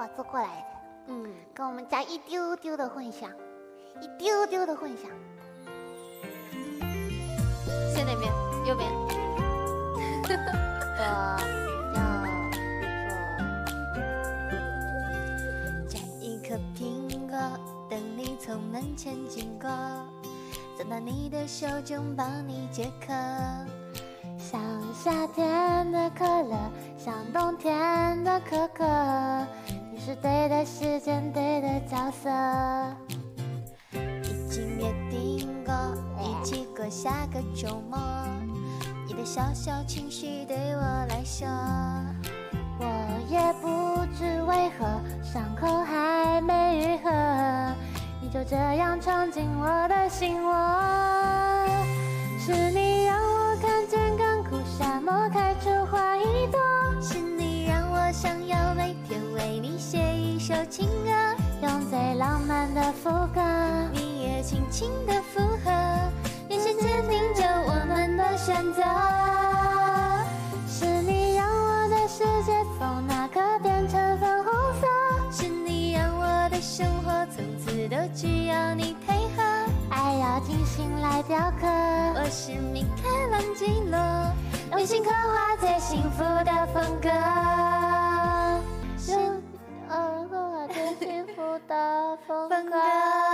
画作过来的，嗯，跟我们家一丢丢的混响，一丢丢的混响。在哪边？右边。我要摘一颗苹果，等你从门前经过，走到你的手中帮你解渴。像夏天的可乐，像冬天的可可，你是对的时间，对的角色。已经约定过，一起过下个周末。你的小小情绪对我来说，我也不知为何，伤口还没愈合，你就这样闯进我的心窝。首情歌，用最浪漫的副歌，你也轻轻的附和，眼神坚定着我们的选择。是你让我的世界从那刻变成粉红色，是你让我的生活从此都只要你配合。爱要精心来雕刻，我是米开朗基罗，用心刻画最幸福的风格。风格